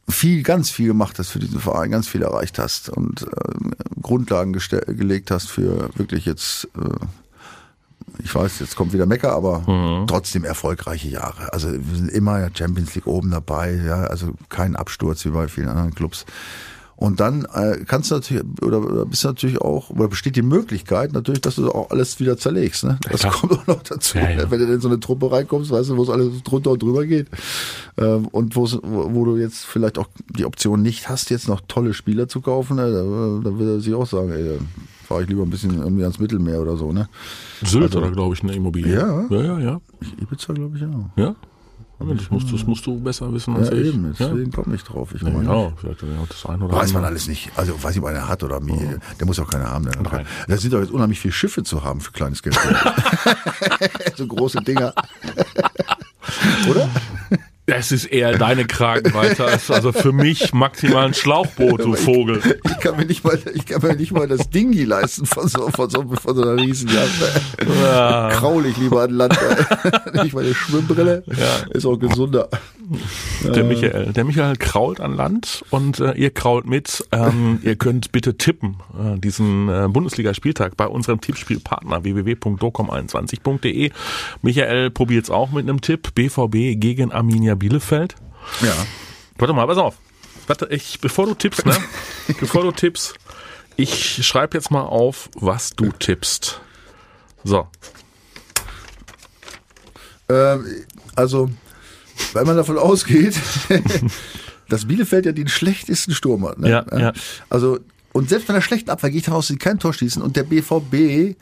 viel, ganz viel gemacht hast für diesen Verein, ganz viel erreicht hast und ähm, Grundlagen gelegt hast für wirklich jetzt, äh, ich weiß, jetzt kommt wieder Mecker, aber Mhm. trotzdem erfolgreiche Jahre. Also wir sind immer der Champions League oben dabei, ja, also kein Absturz wie bei vielen anderen Clubs. Und dann äh, kannst du natürlich, oder, oder bist du natürlich auch, oder besteht die Möglichkeit natürlich, dass du auch alles wieder zerlegst. Ne? Das klar. kommt auch noch dazu. Ja, ja. Wenn du in so eine Truppe reinkommst, weißt du, wo es alles drunter und drüber geht. Ähm, und wo, wo du jetzt vielleicht auch die Option nicht hast, jetzt noch tolle Spieler zu kaufen, ne? da, da will er sich auch sagen, ey, fahre ich lieber ein bisschen irgendwie ans Mittelmeer oder so. Ne? Sylt oder glaube ich eine Immobilie. Ja. ja, ja. ja. Ibiza glaube ich auch. ja? Ja, Das musst, das musst du besser wissen als Ja, ich. eben, ja. deswegen komme ich drauf. Ich Ja, meine, ja, vielleicht das ein oder Weiß man alles nicht. Also weiß ich, ob einer hat oder mir. Der muss auch keiner haben. Nein. Da sind doch jetzt unheimlich viele Schiffe zu haben für kleines Geld. so große Dinger. oder? Es ist eher deine Kragenweite als also für mich maximal ein Schlauchboot, du Vogel. Ich kann mir nicht mal, ich kann mir nicht mal das Dingi leisten von so, von so, von so einer Riesenjacht. Ja. Kraul ich lieber an Land. nicht mal eine Schwimmbrille. Ja. Ist auch gesunder. Der Michael. Der Michael krault an Land und äh, ihr krault mit. Ähm, ihr könnt bitte tippen, äh, diesen äh, Bundesligaspieltag bei unserem Tippspielpartner www.docom21.de. Michael probiert's auch mit einem Tipp. BVB gegen Arminia Bielefeld. Ja. Warte mal, pass auf. Warte, ich, bevor du tippst, ne? bevor du tippst, ich schreibe jetzt mal auf, was du tippst. So. Ähm, also, weil man davon ausgeht, dass Bielefeld ja den schlechtesten Sturm hat. Ne? Ja, ja. Also, und selbst bei einer schlechten Abwehr gehe ich davon aus, sie kein Tor schießen und der BVB,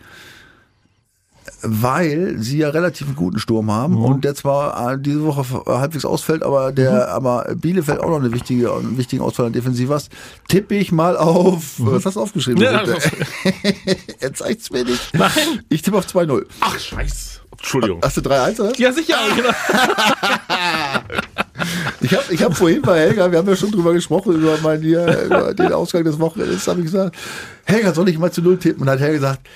weil sie ja relativ einen guten Sturm haben Mhm. und der zwar äh, diese Woche halbwegs ausfällt, aber der, aber Bielefeld auch noch eine wichtige, einen wichtigen Ausfall an Defensiv hast, tippe ich mal auf, was hast du aufgeschrieben? Mhm. Ja, er zeigt's mir nicht. Nein. Ich tippe auf 2-0. Ach, scheiß. Entschuldigung. Hast du 3-1 oder? Ja, sicher. Genau. Ich habe ich hab vorhin bei Helga, wir haben ja schon drüber gesprochen, über, mein, hier, über den Ausgang des Wochenendes, habe ich gesagt, Helga, soll ich mal zu Null tippen? Und dann hat Helga gesagt,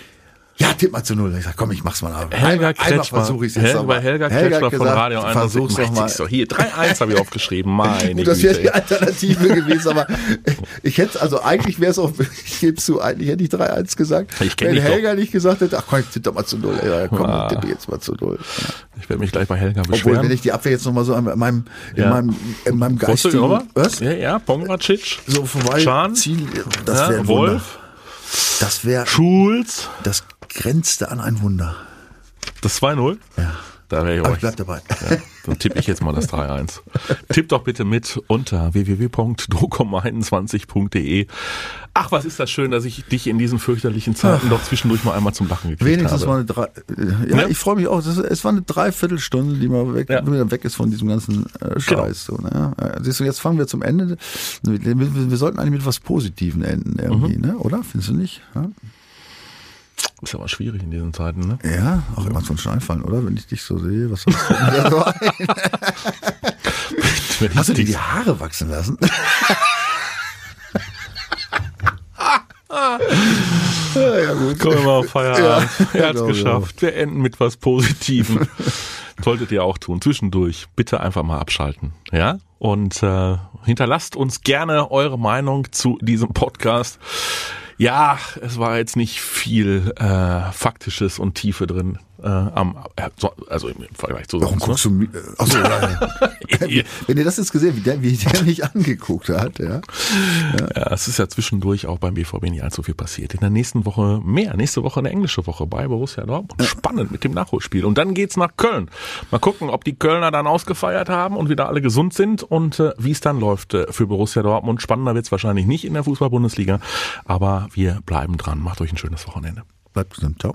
ja, tipp mal zu Null. Ich sag, komm, ich mach's mal. ab. Helga einmal, versuche ich es jetzt Helga, nochmal. bei Helga Kretschmer von Radio Versuch's 61. doch mal. So, hier, 3-1 habe ich aufgeschrieben. Meine Gut, das wäre die. Alternative gewesen, aber ich hätte, also eigentlich wäre es auch, ich gebe zu, eigentlich hätte ich 3-1 gesagt. Ich Wenn Helga nicht gesagt hätte, ach komm, ich tippe doch mal zu Null. Ja, komm, Ah. tippe jetzt mal zu Null. Ich werde mich gleich bei Helga Obwohl, beschweren. wenn ich die Abwehr jetzt nochmal so an meinem, in Ja. meinem, in meinem noch was? Ja, ja, Pongracic. So vorbei Schan? ziehen, das Ja, wäre Wolf? Das wäre, Schulz. das grenzte an ein Wunder. Das 2-0? Ja. Da wäre ich Aber euch. ich bleib dabei. Ja, dann tippe ich jetzt mal das 3-1. Tipp doch bitte mit unter www.docom21.de. Ach, was ist das schön, dass ich dich in diesen fürchterlichen Zeiten doch zwischendurch mal einmal zum Lachen gekriegt Wenigstens habe. mal eine drei, äh, ja, Ja. ich freue mich auch. Das es war eine Dreiviertelstunde, die mal weg, Ja. wieder weg ist von diesem ganzen äh, Scheiß. So, ne? Ja, Siehst du, jetzt fangen wir zum Ende. Wir, wir, wir sollten eigentlich mit was Positiven enden irgendwie, ne? Oder? Findest du nicht? Ja, Ist aber schwierig in diesen Zeiten, ne? ja? auch immer schon einfallen, oder? Wenn ich dich so sehe, was soll das denn wieder so ein? Hast du dir die Haare wachsen lassen? ja, gut. Kommen wir mal auf Feierabend. Ja, er hat's genau, geschafft. Wir enden mit was Positivem. Solltet ihr auch tun. Zwischendurch bitte einfach mal abschalten. Ja? Und äh, hinterlasst uns gerne eure Meinung zu diesem Podcast. Ja, es war jetzt nicht viel äh, Faktisches und Tiefe drin. Äh, am, äh, so- also im Vergleich zu Warum sonst. guckst du mich? Achso, ja, ja. Ne? Wenn ihr das jetzt gesehen, wie der, wie der mich angeguckt hat, ja. Ja, es ist ja zwischendurch auch beim BVB nicht allzu viel passiert. In der nächsten Woche mehr. Nächste Woche eine englische Woche bei Borussia Dortmund. Spannend mit dem Nachholspiel. Und dann geht's nach Köln. Mal gucken, ob die Kölner dann ausgefeiert haben und wieder alle gesund sind und äh, wie es dann läuft äh, für Borussia Dortmund. Spannender wird's wahrscheinlich nicht in der Fußball-Bundesliga, aber wir bleiben dran. Macht euch ein schönes Wochenende. Bleibt gesund, ciao.